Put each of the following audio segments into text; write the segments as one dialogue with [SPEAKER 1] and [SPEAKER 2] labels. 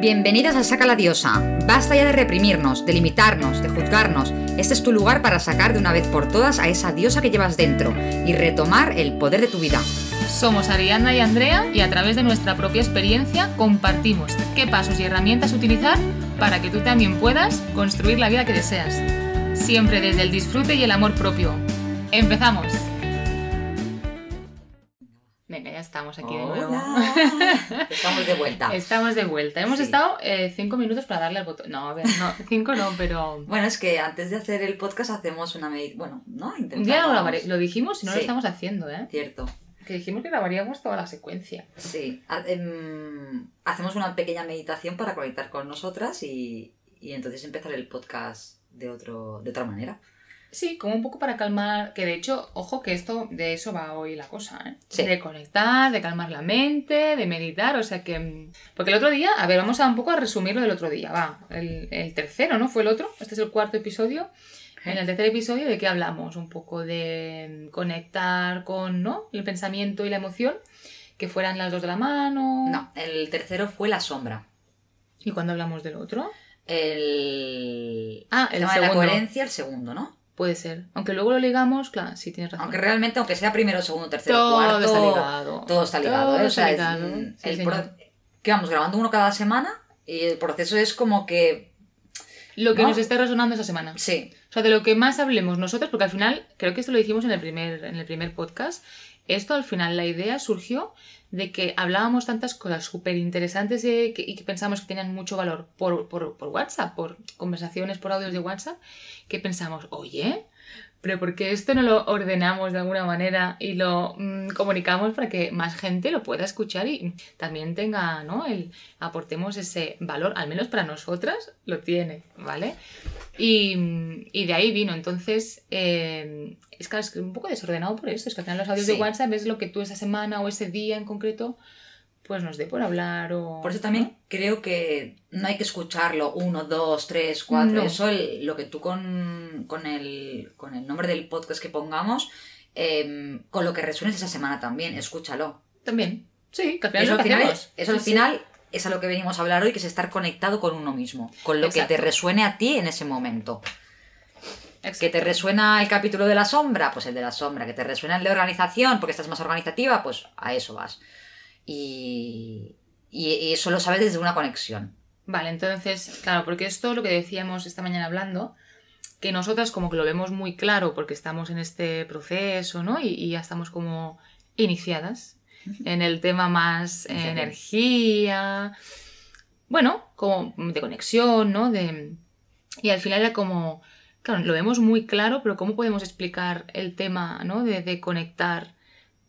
[SPEAKER 1] Bienvenidas a Saca la Diosa. Basta ya de reprimirnos, de limitarnos, de juzgarnos. Este es tu lugar para sacar de una vez por todas a esa diosa que llevas dentro y retomar el poder de tu vida.
[SPEAKER 2] Somos Ariana y Andrea y a través de nuestra propia experiencia compartimos qué pasos y herramientas utilizar para que tú también puedas construir la vida que deseas. Siempre desde el disfrute y el amor propio. ¡Empezamos! Estamos aquí de nuevo.
[SPEAKER 1] Estamos de vuelta.
[SPEAKER 2] Estamos de vuelta. Hemos
[SPEAKER 1] Sí.
[SPEAKER 2] estado eh, cinco minutos para darle al botón. No, a ver, no, cinco no, pero.
[SPEAKER 1] Bueno, es que antes de hacer el podcast hacemos una meditación. Bueno, ¿no?
[SPEAKER 2] Lo,
[SPEAKER 1] Intentamos.
[SPEAKER 2] grabaré- lo dijimos y no lo estamos haciendo, ¿eh?
[SPEAKER 1] Cierto.
[SPEAKER 2] Que dijimos que grabaríamos toda la secuencia.
[SPEAKER 1] Sí. Em, hacemos una pequeña meditación para conectar con nosotras y, y entonces empezar el podcast de, otro, de otra manera.
[SPEAKER 2] Sí, como un poco para calmar, que de hecho, ojo que esto, de eso va hoy la cosa, ¿eh?
[SPEAKER 1] Sí.
[SPEAKER 2] De conectar, de calmar la mente, de meditar, o sea que... mm, Porque el otro día, a ver, vamos a un poco a resumir lo del otro día, va, el, el tercero, ¿no? Fue el otro, este es el cuarto episodio. En el tercer episodio, ¿de qué hablamos? Un poco de mm, conectar con, ¿no? El pensamiento y la emoción, que fueran las dos de la mano.
[SPEAKER 1] No, el tercero fue la sombra.
[SPEAKER 2] ¿Y cuando hablamos del otro?
[SPEAKER 1] El,
[SPEAKER 2] Ah, el
[SPEAKER 1] tema de la coherencia, el segundo, ¿no?
[SPEAKER 2] Puede ser. Aunque luego lo ligamos, claro, sí tienes razón.
[SPEAKER 1] Aunque realmente, aunque sea primero, segundo, tercero,
[SPEAKER 2] todo
[SPEAKER 1] cuarto,
[SPEAKER 2] está ligado.
[SPEAKER 1] todo está ligado.
[SPEAKER 2] Todo
[SPEAKER 1] ¿eh? O sea, es-
[SPEAKER 2] ligado. Sí,
[SPEAKER 1] el pro- que vamos grabando uno cada semana y el proceso es como que
[SPEAKER 2] Lo que
[SPEAKER 1] ¿no?
[SPEAKER 2] nos esté resonando esa semana.
[SPEAKER 1] sí,
[SPEAKER 2] O sea, de lo que más hablemos nosotros, porque al final, creo que esto lo dijimos en el primer, en el primer podcast, esto al final, la idea surgió de que hablábamos tantas cosas súper interesantes y que, y que pensamos que tenían mucho valor por, por WhatsApp, por conversaciones, por audios de WhatsApp, que pensamos, oye, pero ¿por qué esto no lo ordenamos de alguna manera y lo mm, comunicamos para que más gente lo pueda escuchar y también tenga, ¿no? El, aportemos ese valor, al menos para nosotras lo tiene, ¿vale? Y, y de ahí vino. Entonces, eh, es que es un poco desordenado por eso. Es que al final los audios
[SPEAKER 1] Sí.
[SPEAKER 2] de WhatsApp es lo que tú esa semana o ese día en concreto, pues nos dé por hablar o...
[SPEAKER 1] por eso también creo que no hay que escucharlo uno, dos, tres, cuatro.
[SPEAKER 2] No.
[SPEAKER 1] Eso el- lo que tú con, con, el, con el nombre del podcast que pongamos, em, con lo que resuenes esa semana también, escúchalo.
[SPEAKER 2] También. Sí, que al final
[SPEAKER 1] Eso
[SPEAKER 2] es
[SPEAKER 1] al
[SPEAKER 2] lo que
[SPEAKER 1] final,
[SPEAKER 2] hacemos.
[SPEAKER 1] eso al
[SPEAKER 2] sí.
[SPEAKER 1] final es a lo que venimos a hablar hoy, que es estar conectado con uno mismo, con lo que te resuene a ti en ese momento. Que te resuena el capítulo de la sombra, pues el de la sombra. Que te resuena el de organización, porque estás más organizativa, pues a eso vas. Y, y, y eso lo sabes desde una conexión.
[SPEAKER 2] Vale, entonces, claro, porque esto es lo que decíamos esta mañana hablando, que nosotras como que lo vemos muy claro porque estamos en este proceso, ¿no? Y, y ya estamos como iniciadas en el tema más eh, energía, bueno, como de conexión, ¿no? De, y al final era como, claro, lo vemos muy claro, pero ¿cómo podemos explicar el tema, ¿no? De, de conectar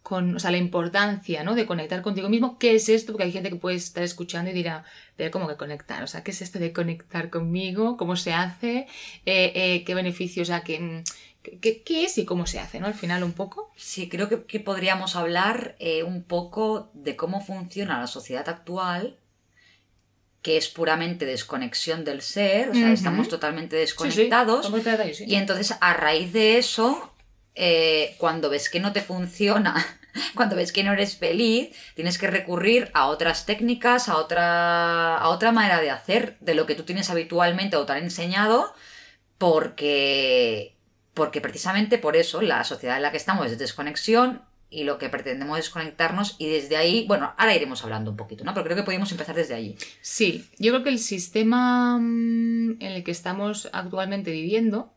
[SPEAKER 2] con, o sea, la importancia, ¿no? De conectar contigo mismo. ¿Qué es esto? Porque hay gente que puede estar escuchando y dirá, pero ¿cómo que conectar? O sea, ¿qué es esto de conectar conmigo? ¿Cómo se hace? Eh, eh, ¿Qué beneficios? O sea, ¿qué, qué, qué es y cómo se hace, ¿no? Al final un poco.
[SPEAKER 1] Sí, creo que, que podríamos hablar eh, un poco de cómo funciona la sociedad actual, que es puramente desconexión del ser, o sea, estamos totalmente
[SPEAKER 2] sí,
[SPEAKER 1] desconectados.
[SPEAKER 2] sí.
[SPEAKER 1] Y entonces, a raíz de eso, eh, cuando ves que no te funciona, cuando ves que no eres feliz, tienes que recurrir a otras técnicas, a otra, a otra manera de hacer de lo que tú tienes habitualmente o te han enseñado, porque, porque precisamente por eso la sociedad en la que estamos es de desconexión y lo que pretendemos es conectarnos y desde ahí, bueno, ahora iremos hablando un poquito, ¿no? Pero creo que podemos empezar desde allí.
[SPEAKER 2] Sí, yo creo que el sistema mm, en el que estamos actualmente viviendo,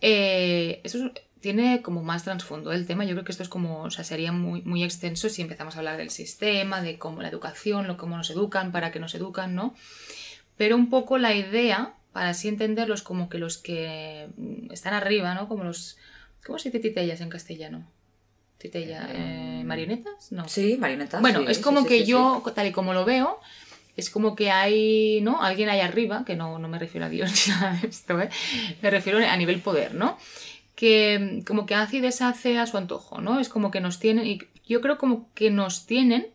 [SPEAKER 2] eh, eso es- tiene como más trasfondo el tema. Yo creo que esto es como, o sea, sería muy, muy extenso si empezamos a hablar del sistema, de cómo la educación, lo cómo nos educan, para qué nos educan, ¿no? Pero un poco la idea, para así entenderlo, es como que los que mm, están arriba, ¿no? Como los... ¿Cómo se dice titellas en castellano? ¿Titella? eh,
[SPEAKER 1] Eh,
[SPEAKER 2] ¿Marionetas? No.
[SPEAKER 1] Sí, marionetas.
[SPEAKER 2] Bueno,
[SPEAKER 1] sí,
[SPEAKER 2] es como
[SPEAKER 1] sí,
[SPEAKER 2] que
[SPEAKER 1] sí, sí.
[SPEAKER 2] yo, tal y como lo veo, es como que hay, ¿no? Alguien ahí arriba, que no, no me refiero a Dios ni nada de esto, ¿eh? Me refiero a nivel poder, ¿no? Que como que hace y deshace a su antojo, ¿no? Es como que nos tienen, y yo creo como que nos tienen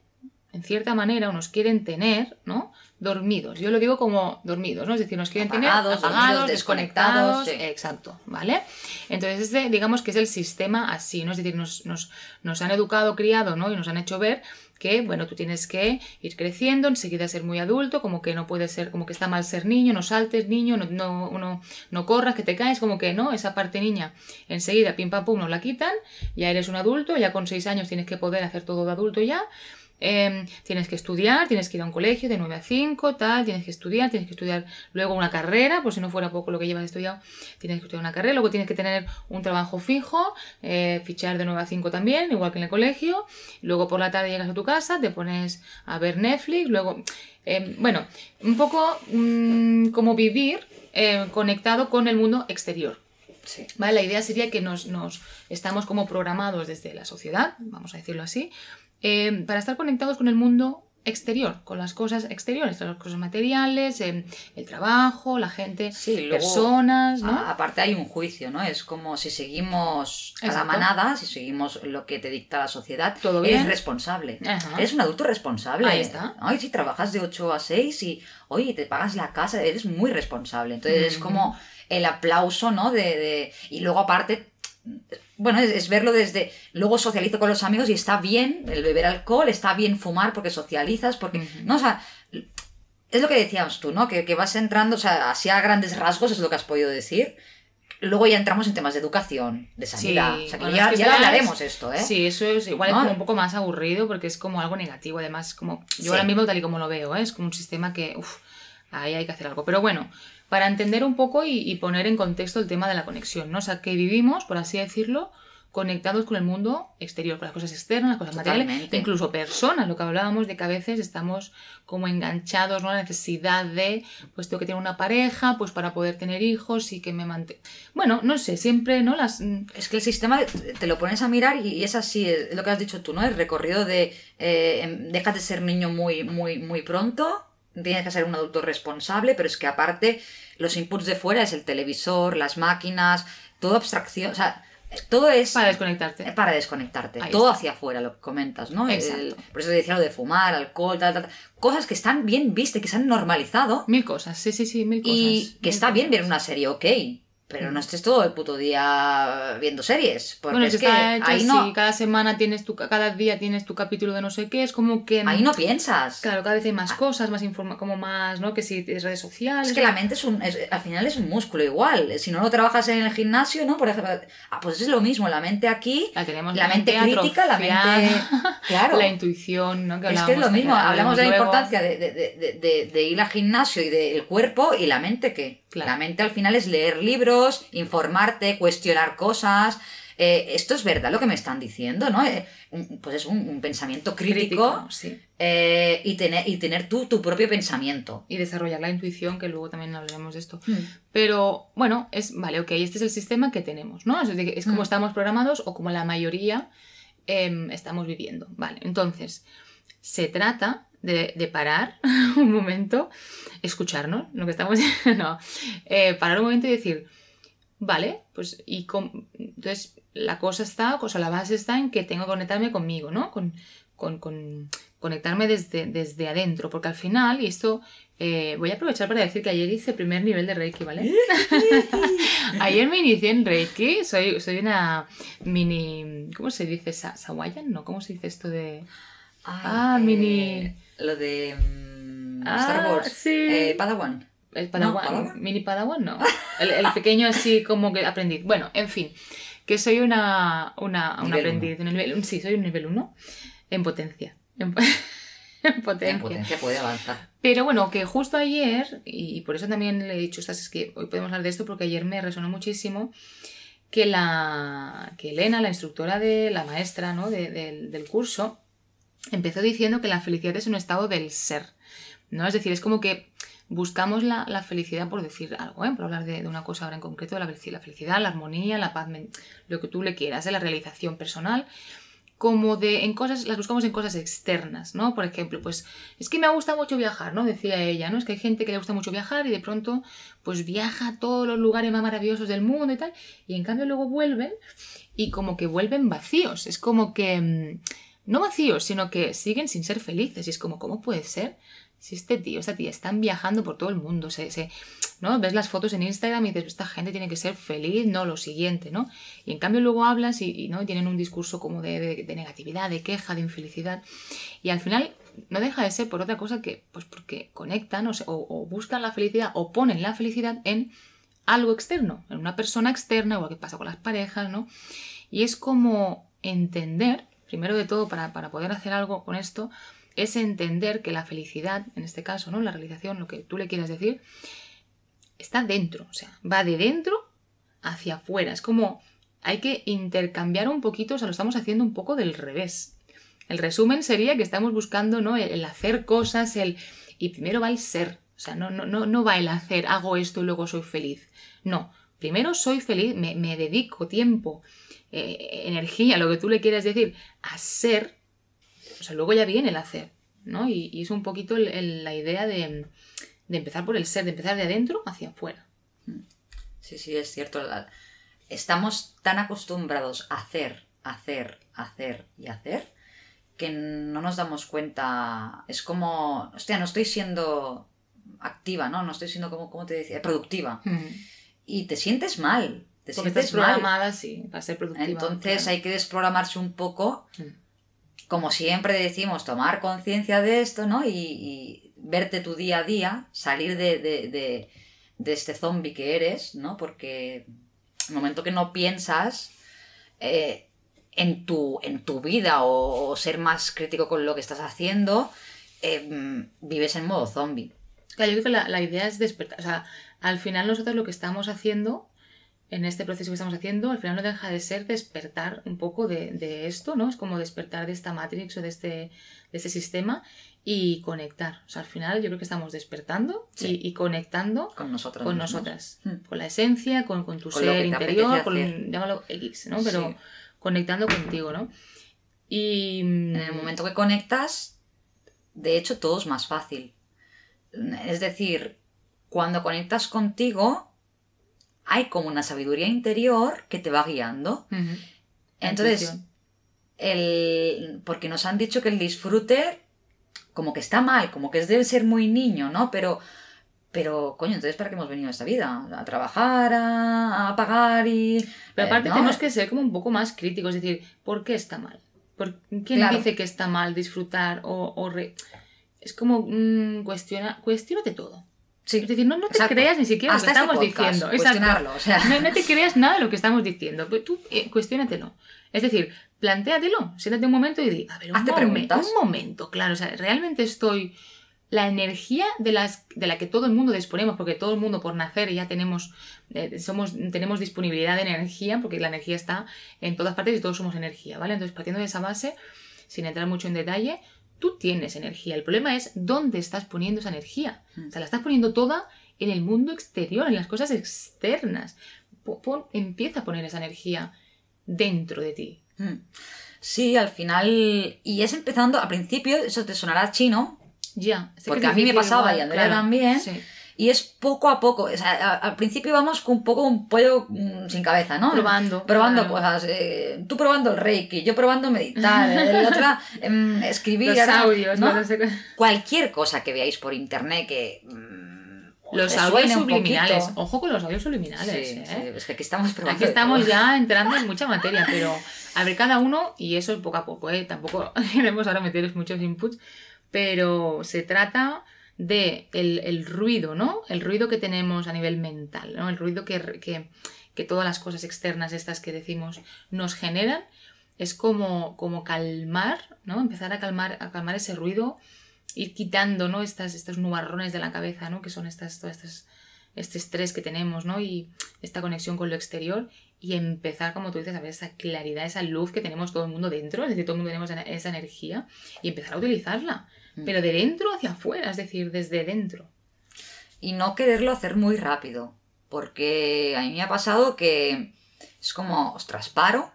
[SPEAKER 2] en cierta manera, o nos quieren tener, ¿no? Dormidos. Yo lo digo como dormidos, ¿no? Es decir, nos quieren
[SPEAKER 1] Apagados,
[SPEAKER 2] tener apagados, desconectados.
[SPEAKER 1] desconectados, sí.
[SPEAKER 2] Exacto, ¿vale? Entonces, este, digamos que es el sistema así, ¿no? Es decir, nos, nos, nos han educado, criado, ¿no? Y nos han hecho ver que, bueno, tú tienes que ir creciendo, enseguida ser muy adulto, como que no puedes ser, como que está mal ser niño, no saltes niño, no, no, no, no corras, que te caes, como que no, esa parte niña, enseguida, pim pam pum, nos la quitan, ya eres un adulto, ya con seis años tienes que poder hacer todo de adulto ya, eh, tienes que estudiar, tienes que ir a un colegio de 9 a 5, tal, tienes que estudiar, tienes que estudiar luego una carrera, por si no fuera poco lo que llevas estudiado, tienes que estudiar una carrera, luego tienes que tener un trabajo fijo, eh, fichar de 9 a 5 también, igual que en el colegio, luego por la tarde llegas a tu casa, te pones a ver Netflix, luego, eh, bueno, un poco mm, como vivir eh, conectado con el mundo exterior.
[SPEAKER 1] Sí.
[SPEAKER 2] ¿Vale? La idea sería que nos, nos estamos como programados desde la sociedad, vamos a decirlo así, eh, para estar conectados con el mundo exterior, con las cosas exteriores, las cosas materiales, eh, el trabajo, la gente,
[SPEAKER 1] Sí, luego,
[SPEAKER 2] personas, ¿no?
[SPEAKER 1] Aparte hay un juicio, ¿no? Es como si seguimos a la manada, si seguimos lo que te dicta la sociedad,
[SPEAKER 2] Todo
[SPEAKER 1] eres
[SPEAKER 2] bien.
[SPEAKER 1] responsable.
[SPEAKER 2] Ajá.
[SPEAKER 1] Eres un adulto responsable.
[SPEAKER 2] Ahí está.
[SPEAKER 1] Ay, si trabajas de 8 a 6 y, oye, te pagas la casa, eres muy responsable. Entonces es como el aplauso, ¿no? De, de- Y luego aparte, bueno, es, es verlo desde... Luego socializo con los amigos y está bien el beber alcohol, está bien fumar porque socializas, porque...
[SPEAKER 2] Ujú.
[SPEAKER 1] No, o sea... Es lo que decías tú, ¿no? Que, que vas entrando, o sea, así a grandes rasgos es lo que has podido decir. Luego ya entramos en temas de educación, de sanidad. o sea, que
[SPEAKER 2] bueno,
[SPEAKER 1] ya,
[SPEAKER 2] es que
[SPEAKER 1] ya hablaremos
[SPEAKER 2] es-
[SPEAKER 1] esto, ¿eh?
[SPEAKER 2] Sí, eso es igual
[SPEAKER 1] No.
[SPEAKER 2] es como un poco más aburrido porque es como algo negativo. Además, como yo
[SPEAKER 1] Sí.
[SPEAKER 2] ahora mismo tal y como lo veo, ¿eh? es como un sistema que, uff, ahí hay que hacer algo. Pero bueno, para entender un poco y, y poner en contexto el tema de la conexión, ¿no? O sea, que vivimos, por así decirlo, conectados con el mundo exterior, con las cosas externas, las cosas materiales, incluso personas, lo que hablábamos de que a veces estamos como enganchados, ¿no? La necesidad de, pues tengo que tener una pareja, pues para poder tener hijos y que me mantenga... Bueno, no sé, siempre, ¿no? Las...
[SPEAKER 1] Es que el sistema te lo pones a mirar y y es así, es lo que has dicho tú, ¿no? El recorrido de eh, em, dejas de ser niño muy, muy, muy pronto, tienes que ser un adulto responsable, pero es que aparte los inputs de fuera es el televisor, las máquinas, toda abstracción, o sea, todo es
[SPEAKER 2] Para desconectarte.
[SPEAKER 1] eh, para desconectarte,
[SPEAKER 2] Ahí
[SPEAKER 1] todo
[SPEAKER 2] está.
[SPEAKER 1] hacia afuera, lo que comentas, ¿no?
[SPEAKER 2] Exacto.
[SPEAKER 1] El- por eso te decía lo de fumar, alcohol, tal, tal, tal. cosas que están bien vistas, que se han normalizado
[SPEAKER 2] Mil cosas, sí, sí, sí, mil cosas.
[SPEAKER 1] y que
[SPEAKER 2] mil
[SPEAKER 1] está bien ver una serie, ok. Pero no estés todo el puto día viendo series. Porque
[SPEAKER 2] Bueno,
[SPEAKER 1] es que
[SPEAKER 2] que está hecho
[SPEAKER 1] ahí
[SPEAKER 2] así,
[SPEAKER 1] no,
[SPEAKER 2] cada semana tienes tu, cada día tienes tu capítulo de no sé qué, es como que...
[SPEAKER 1] ahí no piensas.
[SPEAKER 2] Claro, cada vez hay más cosas, más informa como más, ¿no? Que si es redes sociales...
[SPEAKER 1] Es que la mente es un, es- al final es un músculo igual. Si no lo trabajas en el gimnasio, ¿no? Por ejemplo, ah, pues es lo mismo. La mente aquí,
[SPEAKER 2] la tenemos
[SPEAKER 1] la mente crítica, la mente. Claro.
[SPEAKER 2] La intuición, ¿no? Que
[SPEAKER 1] Es que es lo mismo, hablamos de la
[SPEAKER 2] luego.
[SPEAKER 1] importancia de, de- de- de- de- de ir al gimnasio y del cuerpo y la mente que
[SPEAKER 2] Claro.
[SPEAKER 1] la mente al final es leer libros, informarte, cuestionar cosas. Eh, esto es verdad lo que me están diciendo, ¿no? Eh, un- pues es un, un pensamiento crítico,
[SPEAKER 2] sí.
[SPEAKER 1] eh, y, tener, y tener tú tu propio pensamiento.
[SPEAKER 2] Y desarrollar la intuición, que luego también hablaremos de esto.
[SPEAKER 1] Mm.
[SPEAKER 2] Pero bueno, es vale, ok, este es el sistema que tenemos, ¿no? Es, es como
[SPEAKER 1] Mm.
[SPEAKER 2] estamos programados o como la mayoría em, estamos viviendo. Vale, entonces se trata de, parar un momento, escucharnos, lo que estamos no, eh, parar un momento y decir, vale, pues y com- entonces la cosa está, o sea, la base está en que tengo que conectarme conmigo, ¿no? Con, con, con conectarme desde, desde adentro, porque al final, y esto eh, voy a aprovechar para decir que ayer hice primer nivel de Reiki, ¿vale? ayer me inicié en Reiki, soy, soy una mini, ¿cómo se dice? Sa- ¿Sawayan? No, ¿cómo se dice esto de...?
[SPEAKER 1] Ay,
[SPEAKER 2] Ah,
[SPEAKER 1] eh,
[SPEAKER 2] mini-
[SPEAKER 1] Lo de mm,
[SPEAKER 2] Ah,
[SPEAKER 1] Star Wars.
[SPEAKER 2] sí.
[SPEAKER 1] Eh, Padawan.
[SPEAKER 2] El Padawan,
[SPEAKER 1] ¿Padawan?
[SPEAKER 2] mini Padawan no. El, el pequeño así como que aprendiz. Bueno, en fin, que soy una, una, un
[SPEAKER 1] Nivel
[SPEAKER 2] aprendiz. un nivel- sí, soy un nivel 1 en potencia. En, en potencia.
[SPEAKER 1] En potencia puede avanzar.
[SPEAKER 2] Pero bueno, que justo ayer, y por eso también le he dicho, estas es que hoy podemos hablar de esto porque ayer me resonó muchísimo que la que Elena, la instructora de la maestra ¿no? de- del- del curso, empezó diciendo que la felicidad es un estado del ser. ¿no? Es decir, es como que buscamos la, felicidad por decir algo, ¿eh? por hablar de, una cosa ahora en concreto, la, felici- la felicidad, la armonía, la paz, lo que tú le quieras, ¿eh? la realización personal, como de en cosas, las buscamos en cosas externas, ¿no? Por ejemplo, pues es que me gusta mucho viajar, ¿no? Decía ella, ¿no? Es que hay gente que le gusta mucho viajar y de pronto pues viaja a todos los lugares más maravillosos del mundo y tal, y en cambio luego vuelven y como que vuelven vacíos, es como que mm, no vacíos, sino que siguen sin ser felices. Y es como, ¿cómo puede ser? Si este tío, esta tía están viajando por todo el mundo, se, se, ¿no? Ves las fotos en Instagram y dices, esta gente tiene que ser feliz, no lo siguiente, ¿no? Y en cambio luego hablas y, ¿no? tienen un discurso como de, negatividad, de queja, de infelicidad. Y al final no deja de ser por otra cosa que, pues porque conectan o, o, buscan la felicidad o ponen la felicidad en algo externo, en una persona externa, igual que pasa con las parejas, ¿no? Y es como entender, primero de todo, para, para poder hacer algo con esto, es entender que la felicidad, en este caso, ¿no? La realización, lo que tú le quieras decir, está dentro, o sea, va de dentro hacia afuera. Es como hay que intercambiar un poquito, o sea, lo estamos haciendo un poco del revés. El resumen sería que estamos buscando, ¿no? El, hacer cosas, el. Y primero va el ser. O sea, no, no, no, no va el hacer, hago esto y luego soy feliz. No. Primero soy feliz, me, dedico tiempo, eh, energía, lo que tú le quieras decir, a ser. O sea, luego ya viene el hacer. ¿no? Y, es un poquito la idea de, de empezar por el ser, de empezar de adentro hacia afuera.
[SPEAKER 1] Sí, sí, es cierto. Estamos tan acostumbrados a hacer, hacer, hacer y hacer que no nos damos cuenta. Es como, hostia, no estoy siendo activa, ¿no? No estoy siendo, como, como te decía, productiva. Mm. Y te sientes mal. Te
[SPEAKER 2] Porque sientes estás programada, sí, para ser productiva.
[SPEAKER 1] Entonces hay que desprogramarse un poco. Mm. Como siempre decimos, tomar conciencia de esto, ¿no? y verte tu día a día, salir de, de, de, este zombie que eres, ¿no? Porque el momento que no piensas eh, en, tu, en tu vida o, ser más crítico con lo que estás haciendo, eh, vives en modo zombie.
[SPEAKER 2] Claro, yo creo que la, la, idea es despertar. O sea, al final nosotros lo que estamos haciendo en este proceso que estamos haciendo, al final no deja de ser despertar un poco de, de, esto, ¿no? Es como despertar de esta matrix o de este, de este sistema y conectar. O sea, al final yo creo que estamos despertando y, conectando
[SPEAKER 1] con nosotros.
[SPEAKER 2] Con nosotras. Hmm. Con la esencia, con, con tu ser interior, con, llámalo X, ¿no? Pero conectando contigo, ¿no? Y...
[SPEAKER 1] En el momento que conectas, de hecho, todo es más fácil. Es decir, cuando conectas contigo, hay como una sabiduría interior que te va guiando. Entonces, el, porque nos han dicho que el disfrute como que está mal, como que debe ser muy niño, ¿no? Pero, pero, coño, entonces ¿para qué hemos venido a esta vida? A trabajar, a, pagar y...
[SPEAKER 2] Pero aparte eh, tenemos que ser como un poco más críticos, es decir, ¿por qué está mal? ¿Por, ¿Quién dice que está mal disfrutar o... Es como, mmm, cuestiona, cuestionate todo. Es decir, no, no te creas ni siquiera lo que este estamos diciendo.
[SPEAKER 1] Exacto. O sea.
[SPEAKER 2] no, te creas nada de lo que estamos diciendo. Pues tú eh, cuestiónatelo. Es decir, plantéatelo. Siéntate un momento y di, a ver, un, un momento, claro. O sea, realmente estoy. La energía de, las, de la que todo el mundo disponemos, porque todo el mundo por nacer ya tenemos, eh, somos, tenemos disponibilidad de energía, porque la energía está en todas partes y todos somos energía, ¿vale? Entonces, partiendo de esa base, sin entrar mucho en detalle, tú tienes energía. El problema es dónde estás poniendo esa energía. Mm. O sea, la estás poniendo toda en el mundo exterior, en las cosas externas. empieza a poner esa energía dentro de ti. Mm.
[SPEAKER 1] Sí, al final. Y es empezando, al principio, eso te sonará chino.
[SPEAKER 2] Ya.
[SPEAKER 1] Porque a mí me pasaba y a Andrea también. Sí. Y es poco a poco. O sea, al principio vamos con un poco un pollo mm, sin cabeza, ¿no?
[SPEAKER 2] Probando.
[SPEAKER 1] Probando cosas. Eh, tú probando el reiki, yo probando meditar, el otro em, escribir.
[SPEAKER 2] Los audios, ¿no?
[SPEAKER 1] Cualquier cosa que veáis por internet que.
[SPEAKER 2] Mm, los audios subliminales. Ojo con los audios subliminales. Sí,
[SPEAKER 1] ¿eh? es que aquí estamos probando.
[SPEAKER 2] Aquí estamos ya entrando en mucha materia, pero a ver, cada uno, y eso es poco a poco, ¿eh? Tampoco queremos ahora meteros muchos inputs, pero se trata de el, ruido, ¿no? El ruido que tenemos a nivel mental, ¿no? El ruido que, que, todas las cosas externas estas que decimos nos generan, es como, como calmar, ¿no? Empezar a calmar, a calmar ese ruido, ir quitando, ¿no? Estas, estos nubarrones de la cabeza, ¿no? Que son estas, todas estas, este estrés que tenemos, ¿no? Y esta conexión con lo exterior y empezar, como tú dices, a ver esa claridad, esa luz que tenemos todo el mundo dentro, es decir, todo el mundo tenemos esa energía y empezar a utilizarla. Mm. pero de dentro hacia afuera, es decir, desde dentro.
[SPEAKER 1] Y no quererlo hacer muy rápido, porque a mí me ha pasado que es como, ostras, paro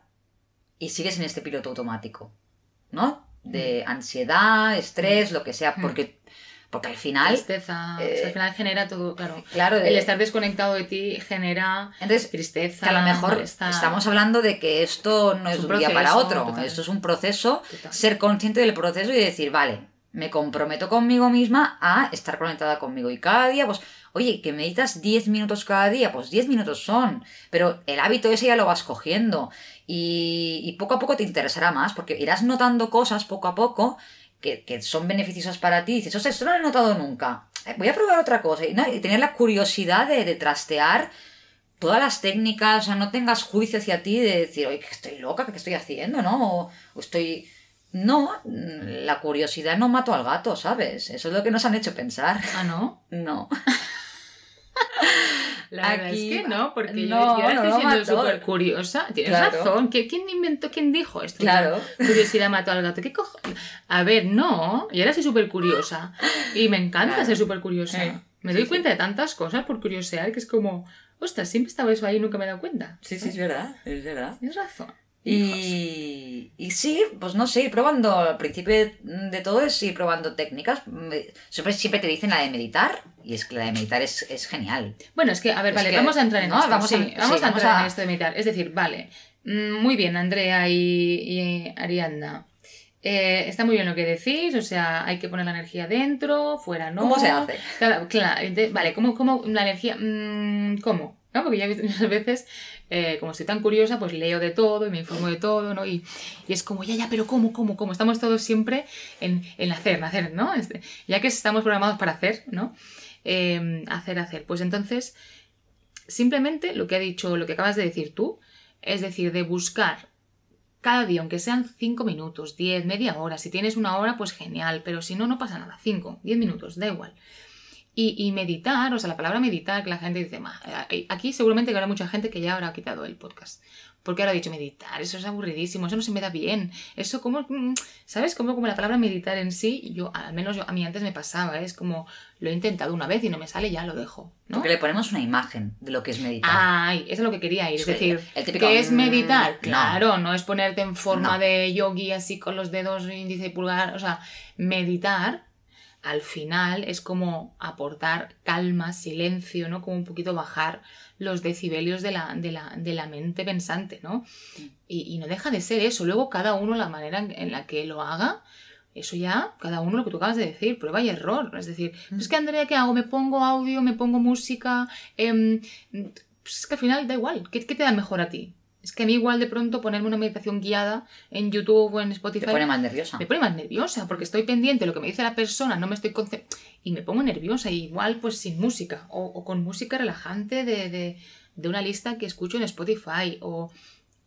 [SPEAKER 1] y sigues en este piloto automático, ¿no? De mm. ansiedad, estrés, mm. lo que sea, porque, Porque al final...
[SPEAKER 2] Tristeza, o sea,
[SPEAKER 1] eh,
[SPEAKER 2] al final genera todo, claro.
[SPEAKER 1] Claro,
[SPEAKER 2] El
[SPEAKER 1] eh,
[SPEAKER 2] estar desconectado de ti genera
[SPEAKER 1] Entonces,
[SPEAKER 2] tristeza.
[SPEAKER 1] que a lo mejor
[SPEAKER 2] malestar.
[SPEAKER 1] estamos hablando de que esto no es,
[SPEAKER 2] un
[SPEAKER 1] un día para otro,
[SPEAKER 2] total.
[SPEAKER 1] esto es un proceso,
[SPEAKER 2] Total.
[SPEAKER 1] ser consciente del proceso y decir, vale, me comprometo conmigo misma a estar conectada conmigo. Y cada día, pues, oye, que meditas 10 minutos cada día, pues 10 minutos son, pero el hábito ese ya lo vas cogiendo. Y, y poco a poco te interesará más porque irás notando cosas poco a poco que, que son beneficiosas para ti. Dices, ostras, esto no lo he notado nunca, Eh, voy a probar otra cosa y, ¿no? y tener la curiosidad de, trastear todas las técnicas, o sea, no tengas juicio hacia ti de decir, oye, que estoy loca, que estoy haciendo, ¿no? O, o estoy... No, la curiosidad no mató al gato, ¿sabes? Eso es lo que nos han hecho pensar.
[SPEAKER 2] Ah, ¿no?
[SPEAKER 1] No.
[SPEAKER 2] La verdad
[SPEAKER 1] Aquí
[SPEAKER 2] es que no, porque yo-
[SPEAKER 1] no,
[SPEAKER 2] yo,
[SPEAKER 1] no
[SPEAKER 2] siendo súper curiosa. Tienes
[SPEAKER 1] Claro.
[SPEAKER 2] razón. ¿Qui- ¿Quién inventó, quién dijo esto?
[SPEAKER 1] Claro.
[SPEAKER 2] Curiosidad mató al gato. ¿Qué cojo? A ver, no. Y ahora soy súper curiosa. Y me encanta
[SPEAKER 1] Claro.
[SPEAKER 2] ser súper curiosa.
[SPEAKER 1] Eh,
[SPEAKER 2] Me
[SPEAKER 1] sí,
[SPEAKER 2] doy
[SPEAKER 1] sí.
[SPEAKER 2] cuenta de tantas cosas por curiosear que es como, ostras, siempre estaba eso ahí y nunca me he dado cuenta.
[SPEAKER 1] Sí, sí, es verdad, es verdad.
[SPEAKER 2] Tienes razón.
[SPEAKER 1] Y, y sí, pues no sé, ir probando, al principio de, todo es ir probando técnicas. Siempre, siempre te dicen la de meditar, y es que la de meditar es, es genial.
[SPEAKER 2] Bueno, es que, a ver,
[SPEAKER 1] Es
[SPEAKER 2] vale,
[SPEAKER 1] que-
[SPEAKER 2] vamos a entrar en
[SPEAKER 1] no,
[SPEAKER 2] esto.
[SPEAKER 1] vamos
[SPEAKER 2] sí,
[SPEAKER 1] a-
[SPEAKER 2] vamos
[SPEAKER 1] sí,
[SPEAKER 2] a
[SPEAKER 1] vamos
[SPEAKER 2] entrar
[SPEAKER 1] a-
[SPEAKER 2] en esto de meditar. Es decir, vale, mm, muy bien, Andrea y, y Ariadna. Eh, está muy bien lo que decís, o sea, hay que poner la energía dentro, fuera no.
[SPEAKER 1] ¿Cómo se hace?
[SPEAKER 2] Claro, claro, vale, ¿cómo, cómo la energía? mm, ¿Cómo? ¿No? Porque ya he visto muchas veces, eh, como estoy tan curiosa, pues leo de todo y me informo de todo, ¿no? Y, es como, ya, ya, pero ¿cómo, cómo, cómo? Estamos todos siempre en, en hacer, hacer, ¿no? Este, ya que estamos programados para hacer, ¿no? Eh, hacer, hacer. Pues entonces, simplemente lo que ha dicho, lo que acabas de decir tú, es decir, de buscar cada día, aunque sean 5 minutos, 10, media hora. Si tienes una hora, pues genial, pero si no, no pasa nada. 5, 10 minutos, da igual. Y, y meditar, o sea, la palabra meditar, que la gente dice, "Ma, eh, aquí seguramente que habrá mucha gente que ya habrá quitado el podcast. Porque ahora ha dicho meditar, eso es aburridísimo, eso no se me da bien. Eso como, mm, ¿sabes? Como, como la palabra meditar en sí, yo, al menos yo, a mí antes me pasaba, ¿eh? es como, lo he intentado una vez y no me sale, ya lo dejo, ¿no?
[SPEAKER 1] Porque le ponemos una imagen de lo que es meditar.
[SPEAKER 2] Ay, eso es lo que quería ir. Es
[SPEAKER 1] Sí,
[SPEAKER 2] decir,
[SPEAKER 1] el típico,
[SPEAKER 2] ¿qué es
[SPEAKER 1] mm,
[SPEAKER 2] meditar?
[SPEAKER 1] no.
[SPEAKER 2] Claro, no. es ponerte en forma
[SPEAKER 1] No.
[SPEAKER 2] de yogi así con los dedos índice y pulgar. O sea, meditar al final es como aportar calma, silencio, ¿no? Como un poquito bajar los decibelios de la, de la, de la mente pensante, ¿no? Y, y no deja de ser eso. Luego cada uno la manera en, en la que lo haga, eso ya, cada uno lo que tú acabas de decir, prueba y error. Es decir,
[SPEAKER 1] Mm.
[SPEAKER 2] es que Andrea, ¿qué hago? ¿Me pongo audio? ¿Me pongo música? Em, pues es que al final da igual. ¿Qué, qué te da mejor a ti? Es que a mí igual de pronto ponerme una meditación guiada en YouTube o en Spotify
[SPEAKER 1] Te pone más nerviosa.
[SPEAKER 2] me pone más nerviosa porque estoy pendiente de lo que me dice la persona, no me estoy y me pongo nerviosa, igual pues sin música o, o con música relajante de, de- de una lista que escucho en Spotify o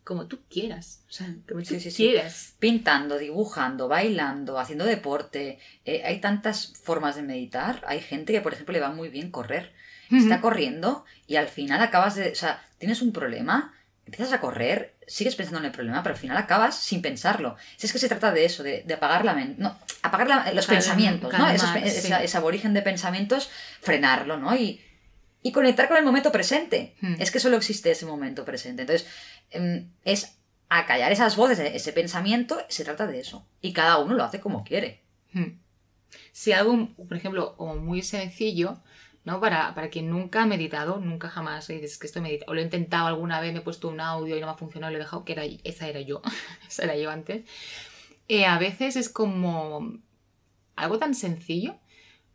[SPEAKER 2] como tú quieras, o sea, como tú
[SPEAKER 1] Sí, sí, sí.
[SPEAKER 2] quieras.
[SPEAKER 1] Pintando, dibujando, bailando, haciendo deporte. Eh, hay tantas formas de meditar. Hay gente que, por ejemplo, le va muy bien correr. Está corriendo y al final acabas de... O sea, tienes un problema, empiezas a correr, sigues pensando en el problema, pero al final acabas sin pensarlo. Si es que se trata de eso, de, de apagar la mente... No, apagar la- los
[SPEAKER 2] Calma,
[SPEAKER 1] pensamientos, ¿no? Esos
[SPEAKER 2] sí.
[SPEAKER 1] esa- ese aborigen de pensamientos, frenarlo, ¿no? Y, y conectar con el momento presente.
[SPEAKER 2] Hmm.
[SPEAKER 1] Es que solo existe ese momento presente. Entonces, em, es acallar esas voces, ese pensamiento, se trata de eso. Y cada uno lo hace como quiere.
[SPEAKER 2] Hmm. Si algo, por ejemplo, muy sencillo, ¿no? Para, para quien nunca ha meditado, nunca jamás dices que esto medita, o lo he intentado alguna vez, me he puesto un audio y no me ha funcionado, lo he dejado, que era, esa era yo, esa era yo antes. Eh, a veces es como algo tan sencillo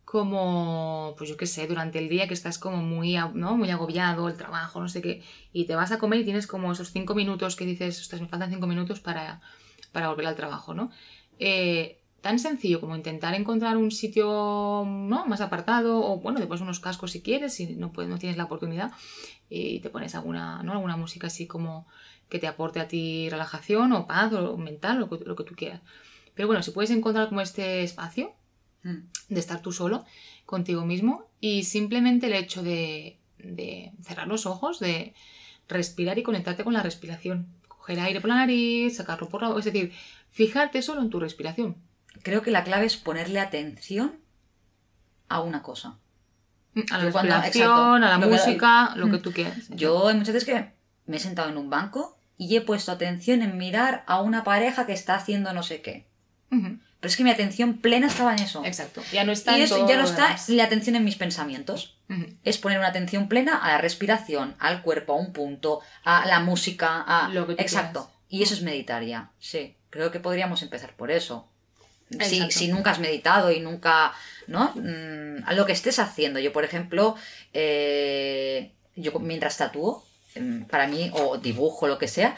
[SPEAKER 2] como, pues yo qué sé, durante el día que estás como muy, ¿no? muy agobiado, el trabajo, no sé qué, y te vas a comer y tienes como esos cinco minutos que dices, ostras, me faltan cinco minutos para, para volver al trabajo, ¿no? Eh, tan sencillo como intentar encontrar un sitio ¿no? más apartado o bueno, pones unos cascos si quieres, si no, puedes, no tienes la oportunidad y te pones alguna, ¿no? alguna música así como que te aporte a ti relajación o paz o mental, lo que, lo que tú quieras. Pero bueno, si puedes encontrar como este espacio
[SPEAKER 1] Mm.
[SPEAKER 2] de estar tú solo contigo mismo y simplemente el hecho de, de cerrar los ojos, de respirar y conectarte con la respiración. Coger aire por la nariz, sacarlo por la boca, es decir, fijarte solo en tu respiración.
[SPEAKER 1] Creo que la clave es ponerle atención a una cosa.
[SPEAKER 2] A la
[SPEAKER 1] cuando- exacto,
[SPEAKER 2] a la
[SPEAKER 1] lo que-
[SPEAKER 2] música, lo que
[SPEAKER 1] Mm.
[SPEAKER 2] tú quieras.
[SPEAKER 1] Yo hay muchas veces que me he sentado en un banco y he puesto atención en mirar a una pareja que está haciendo no sé qué. Pero es que mi atención plena estaba en eso.
[SPEAKER 2] Exacto. Ya no está
[SPEAKER 1] Y eso ya no está la atención en mis pensamientos. Es poner una atención plena a la respiración, al cuerpo, a un punto, a la música, a...
[SPEAKER 2] Lo que tú
[SPEAKER 1] Exacto.
[SPEAKER 2] quieras.
[SPEAKER 1] Y eso es meditar ya, sí. Creo que podríamos empezar por eso. Si, si nunca has meditado y nunca, ¿no? Mm, a lo que estés haciendo. Yo, por ejemplo, eh, yo mientras tatúo, mm, para mí, o dibujo, lo que sea,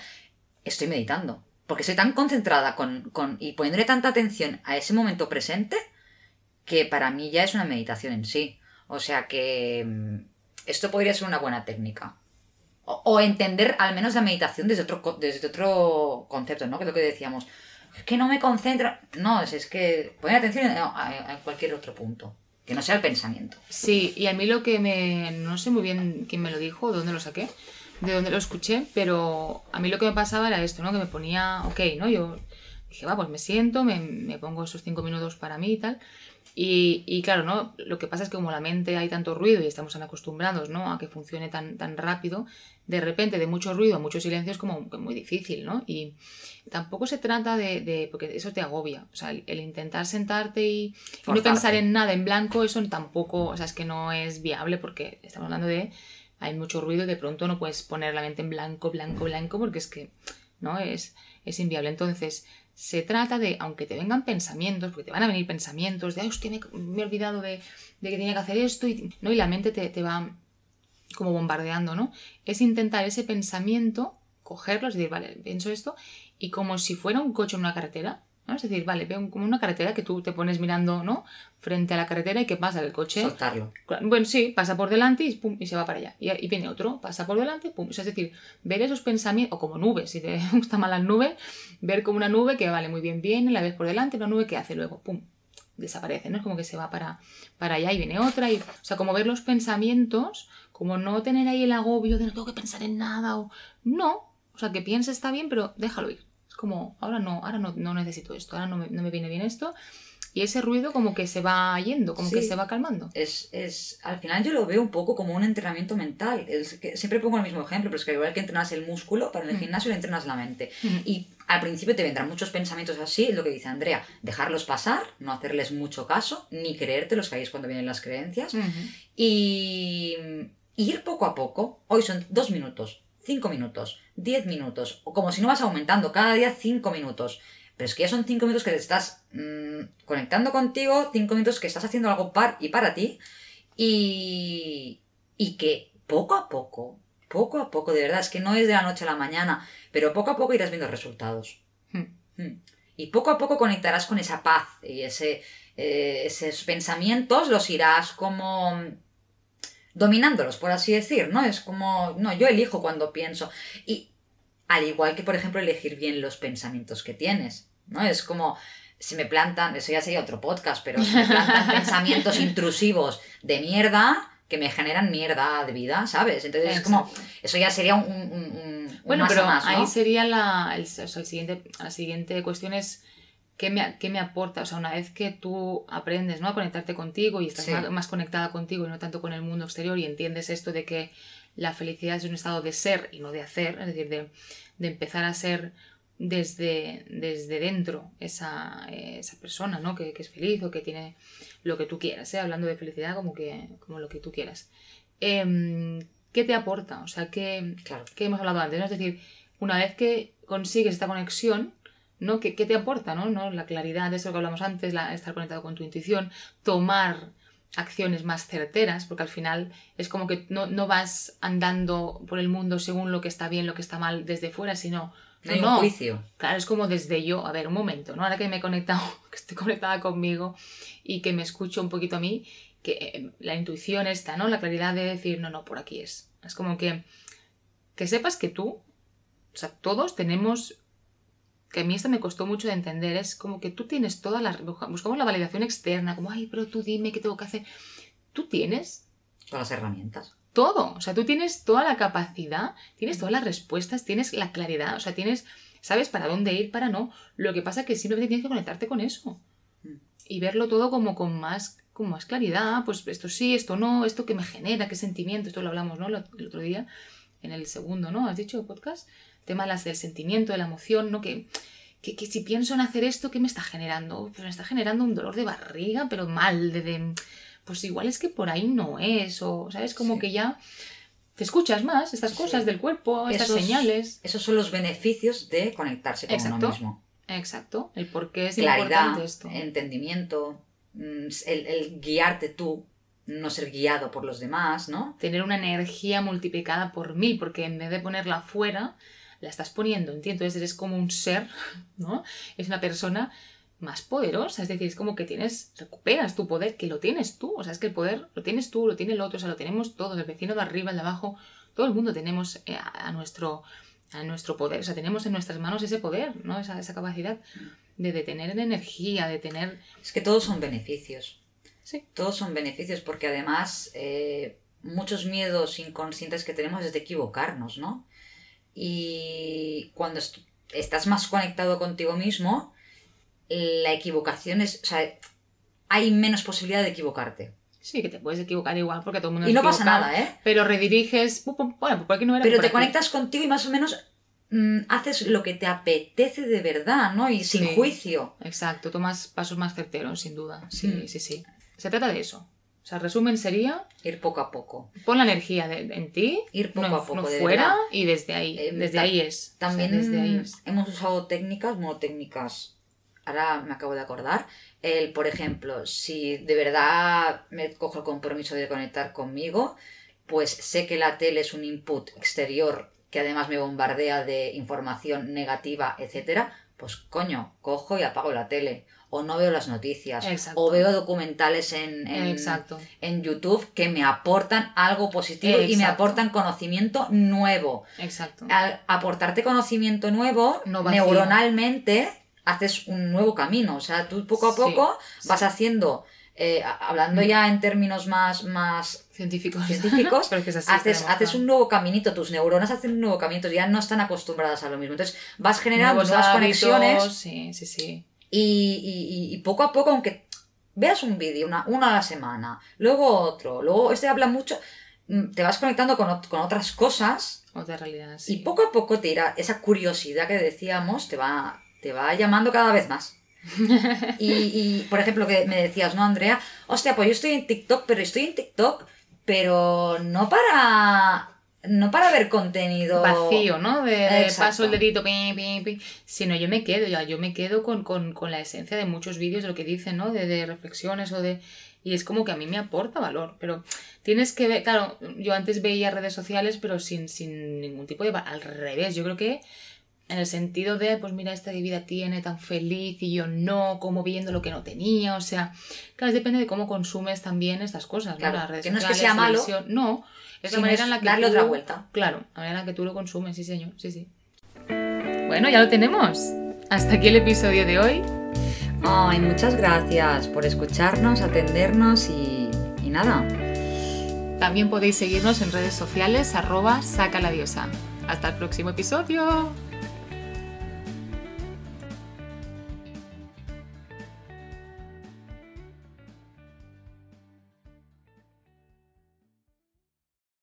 [SPEAKER 1] estoy meditando. Porque estoy tan concentrada con, con- y poniéndole tanta atención a ese momento presente que para mí ya es una meditación en sí. O sea que mm, esto podría ser una buena técnica. O, o entender al menos la meditación desde otro, desde otro concepto, ¿no? Que es lo que decíamos. Es que no me concentro. No, es, es que poner atención en, a- cualquier otro punto. Que no sea el pensamiento.
[SPEAKER 2] Sí, y a mí lo que me... No sé muy bien quién me lo dijo, de dónde lo saqué, de dónde lo escuché, pero a mí lo que me pasaba era esto, ¿no? Que me ponía, ok, ¿no? Yo dije, va, pues me siento, me, me pongo esos cinco minutos para mí y tal. Y, y claro, ¿no? Lo que pasa es que como la mente hay tanto ruido y estamos tan acostumbrados, ¿no? A que funcione tan, tan rápido, de repente de mucho ruido a mucho silencio es como que muy difícil, ¿no? Y tampoco se trata de, de- porque eso te agobia, o sea, el, el intentar sentarte y, y no pensar en nada en blanco, eso tampoco, o sea, es que no es viable porque estamos hablando de, hay mucho ruido y de pronto no puedes poner la mente en blanco, blanco, blanco, porque es que, ¿no? Es, es inviable. Entonces, se trata de, aunque te vengan pensamientos, porque te van a venir pensamientos de, ay, hostia, me, he olvidado de, de que tenía que hacer esto, y, ¿no? y la mente te, te va como bombardeando, ¿no? Es intentar ese pensamiento, cogerlo, es decir, vale, pienso esto, y como si fuera un coche en una carretera, ¿no? Es decir, vale, veo como una carretera que tú te pones mirando, ¿no? Frente a la carretera y ¿qué pasa? El coche
[SPEAKER 1] Soltarlo.
[SPEAKER 2] bueno, sí, pasa por delante y, pum, y se va para allá. Y, y viene otro, pasa por delante, pum. O sea, es decir, ver esos pensamientos, o como nubes, si te gusta mal las nubes, ver como una nube que vale muy bien, viene, la ves por delante, una nube que hace luego, pum, desaparece, ¿no? Es como que se va para, para allá y viene otra. Y, o sea, como ver los pensamientos, como no tener ahí el agobio de no tengo que pensar en nada, o no. O sea, que piense está bien, pero déjalo ir. Como, ahora no, ahora no, no necesito esto, ahora no me, no me viene bien esto. Y ese ruido como que se va yendo, como que se va calmando.
[SPEAKER 1] Es, es, al final yo lo veo un poco como un entrenamiento mental. Es que siempre pongo el mismo ejemplo, pero es que igual que entrenas el músculo, para el
[SPEAKER 2] Mm.
[SPEAKER 1] gimnasio le entrenas la mente.
[SPEAKER 2] Ujú.
[SPEAKER 1] Y al principio te vendrán muchos pensamientos así, es lo que dice Andrea, dejarlos pasar, no hacerles mucho caso, ni creértelos, que ahí es cuando vienen las creencias, y y ir poco a poco. Hoy son dos minutos, cinco minutos, diez minutos, o como si no vas aumentando, cada día cinco minutos. Pero es que ya son cinco minutos que te estás mm, conectando contigo, cinco minutos que estás haciendo algo par y para ti, y, y que poco a poco, poco a poco, de verdad, es que no es de la noche a la mañana, pero poco a poco irás viendo resultados.
[SPEAKER 2] Hmm.
[SPEAKER 1] Mm. Y poco a poco conectarás con esa paz y ese, eh, esos pensamientos los irás como dominándolos, por así decir, ¿no? Es como, no, yo elijo cuando pienso. Y al igual que, por ejemplo, elegir bien los pensamientos que tienes, ¿no? Es como, si me plantan, eso ya sería otro podcast, pero si me plantan pensamientos intrusivos de mierda que me generan mierda de vida, ¿sabes? Entonces es como,
[SPEAKER 2] Exacto.
[SPEAKER 1] eso ya sería un, un-
[SPEAKER 2] Bueno,
[SPEAKER 1] más
[SPEAKER 2] pero
[SPEAKER 1] más, ¿no?
[SPEAKER 2] ahí sería la, el, o sea, el siguiente, la siguiente cuestión es ¿qué me, qué me aporta. O sea, una vez que tú aprendes ¿no? a conectarte contigo y estás
[SPEAKER 1] Sí.
[SPEAKER 2] más, más conectada contigo y no tanto con el mundo exterior y entiendes esto de que la felicidad es un estado de ser y no de hacer, es decir, de, de empezar a ser desde, desde dentro esa, eh, esa persona ¿no? que, que es feliz o que tiene lo que tú quieras, ¿eh? hablando de felicidad como, que, como lo que tú quieras. Em, ¿Qué te aporta? O sea, ¿qué,
[SPEAKER 1] Claro.
[SPEAKER 2] que hemos hablado antes, ¿no? Es decir, una vez que consigues esta conexión, ¿no? ¿Qué, qué te aporta, ¿no? ¿no? La claridad, de eso que hablamos antes, la- estar conectado con tu intuición, tomar acciones más certeras, porque al final es como que no, no vas andando por el mundo según lo que está bien, lo que está mal desde fuera, sino...
[SPEAKER 1] No hay
[SPEAKER 2] no,
[SPEAKER 1] un juicio.
[SPEAKER 2] Claro, es como desde yo, a ver, un momento, ¿no? Ahora que me he conectado, que estoy conectada conmigo y que me escucho un poquito a mí, que eh, la intuición está, ¿no? La claridad de decir, no, no, por aquí es. Es como que, que sepas que tú, o sea, todos tenemos, que a mí esto me costó mucho de entender, es como que tú tienes toda la, buscamos la validación externa, como, ay, pero tú dime qué tengo que hacer. Tú tienes
[SPEAKER 1] Todas las herramientas.
[SPEAKER 2] todo. O sea, tú tienes toda la capacidad, tienes todas las respuestas, tienes la claridad, o sea, tienes, sabes para dónde ir, para no. Lo que pasa es que simplemente tienes que conectarte con eso.
[SPEAKER 1] Mm.
[SPEAKER 2] Y verlo todo como con más, con más claridad, pues esto sí, esto no, esto que me genera, qué sentimiento, esto lo hablamos, ¿no? El otro día, en el segundo, ¿no? ¿Has dicho podcast? Tema de las- del sentimiento, de la emoción, ¿no? Que, que, que si pienso en hacer esto, ¿qué me está generando? Uy, Pues me está generando un dolor de barriga, pero mal, de, de- pues igual es que por ahí no es, o, ¿sabes? Como
[SPEAKER 1] Sí.
[SPEAKER 2] que ya te escuchas más estas
[SPEAKER 1] Sí.
[SPEAKER 2] cosas del cuerpo, estas
[SPEAKER 1] Esos-
[SPEAKER 2] señales.
[SPEAKER 1] Esos son los beneficios de conectarse con
[SPEAKER 2] Exacto.
[SPEAKER 1] uno mismo.
[SPEAKER 2] Exacto, el por qué es
[SPEAKER 1] Claridad,
[SPEAKER 2] importante esto.
[SPEAKER 1] entendimiento, mm, el, el guiarte tú, no ser guiado por los demás, ¿no?
[SPEAKER 2] Tener una energía multiplicada por mil, porque en vez de ponerla fuera, la estás poniendo en ti. Entonces eres como un ser, ¿no? Es una persona más poderosa, es decir, es como que tienes, recuperas tu poder, que lo tienes tú, o sea, es que el poder lo tienes tú, lo tiene el otro, o sea, lo tenemos todos, el vecino de arriba, el de abajo, todo el mundo tenemos eh, a, nuestro, a nuestro poder, o sea, tenemos en nuestras manos ese poder, ¿no? Esa, esa capacidad de, de tener energía, de tener...
[SPEAKER 1] Es que todos son beneficios.
[SPEAKER 2] Sí.
[SPEAKER 1] Todos son beneficios porque además eh, muchos miedos inconscientes que tenemos es de equivocarnos, ¿no? Y cuando est- estás más conectado contigo mismo, la equivocación es... O sea, hay menos posibilidad de equivocarte.
[SPEAKER 2] Sí, que te puedes equivocar igual porque todo el mundo
[SPEAKER 1] Y no pasa nada, ¿eh?
[SPEAKER 2] Pero rediriges, bueno, pues por aquí no era
[SPEAKER 1] Pero
[SPEAKER 2] por
[SPEAKER 1] te
[SPEAKER 2] aquí.
[SPEAKER 1] conectas contigo y más o menos mm, haces lo que te apetece de verdad, ¿no? Y sin
[SPEAKER 2] Sí.
[SPEAKER 1] juicio.
[SPEAKER 2] Exacto, tomas pasos más certeros, sin duda. Sí,
[SPEAKER 1] Mm.
[SPEAKER 2] sí, sí. Se trata de eso. O sea, resumen sería,
[SPEAKER 1] Ir poco a poco.
[SPEAKER 2] pon la energía de- en ti,
[SPEAKER 1] Ir poco
[SPEAKER 2] no,
[SPEAKER 1] a poco,
[SPEAKER 2] no
[SPEAKER 1] de
[SPEAKER 2] fuera,
[SPEAKER 1] verdad.
[SPEAKER 2] y desde ahí.
[SPEAKER 1] Eh,
[SPEAKER 2] desde ahí es. O sea,
[SPEAKER 1] También
[SPEAKER 2] desde ahí es.
[SPEAKER 1] hemos usado técnicas, bueno, técnicas, ahora me acabo de acordar, el, por ejemplo, si de verdad me cojo el compromiso de conectar conmigo, pues sé que la tele es un input exterior que además me bombardea de información negativa, etcétera, pues coño, cojo y apago la tele. O no veo las noticias.
[SPEAKER 2] Exacto.
[SPEAKER 1] O veo documentales en, en, YouTube que me aportan algo positivo y me aportan conocimiento nuevo
[SPEAKER 2] Exacto.
[SPEAKER 1] al aportarte conocimiento nuevo,
[SPEAKER 2] No
[SPEAKER 1] neuronalmente haces un nuevo camino. O sea, tú poco a poco
[SPEAKER 2] sí.
[SPEAKER 1] vas haciendo, eh, hablando ya en términos más, más
[SPEAKER 2] Científicos.
[SPEAKER 1] científicos,
[SPEAKER 2] Pero es que es así,
[SPEAKER 1] haces, haces un nuevo caminito, tus neuronas hacen un nuevo caminito, ya no están acostumbradas a lo mismo. Entonces vas generando
[SPEAKER 2] nuevos
[SPEAKER 1] nuevas
[SPEAKER 2] hábitos,
[SPEAKER 1] conexiones
[SPEAKER 2] Sí, sí, sí.
[SPEAKER 1] Y, y- y- y poco a poco, aunque veas un vídeo, una, una a la semana, luego otro, luego este habla mucho, mm, te vas conectando con, con otras cosas
[SPEAKER 2] Otra realidad, sí.
[SPEAKER 1] y poco a poco te irá, esa curiosidad que decíamos te va, te va llamando cada vez más. Y, y, por ejemplo, que me decías, ¿no, Andrea? Hostia, pues yo estoy en TikTok, pero estoy en TikTok, pero no para. No para ver contenido.
[SPEAKER 2] vacío, ¿no? De, paso el dedito, pi, pi, pi. Sino yo me quedo, ya, yo me quedo con, con, con la esencia de muchos vídeos de lo que dicen, ¿no? De, de reflexiones o de... Y es como que a mí me aporta valor, pero tienes que ver, claro, yo antes veía redes sociales, pero sin, sin ningún tipo de... Al revés, yo creo que en el sentido de, pues mira, esta vida tiene tan feliz y yo no, como viendo lo que no tenía, o sea, claro, depende de cómo consumes también estas cosas,
[SPEAKER 1] Claro,
[SPEAKER 2] ¿no? Las redes
[SPEAKER 1] que no es que sea malo,
[SPEAKER 2] no, es la manera en la que
[SPEAKER 1] darle
[SPEAKER 2] tú-
[SPEAKER 1] otra vuelta.
[SPEAKER 2] Claro, la manera en la que tú lo consumes, sí señor, sí, sí. Bueno, ya lo tenemos. Hasta aquí el episodio de hoy.
[SPEAKER 1] Ay, muchas gracias por escucharnos, atendernos y, y nada.
[SPEAKER 2] También podéis seguirnos en redes sociales arroba saca la diosa. Hasta el próximo episodio.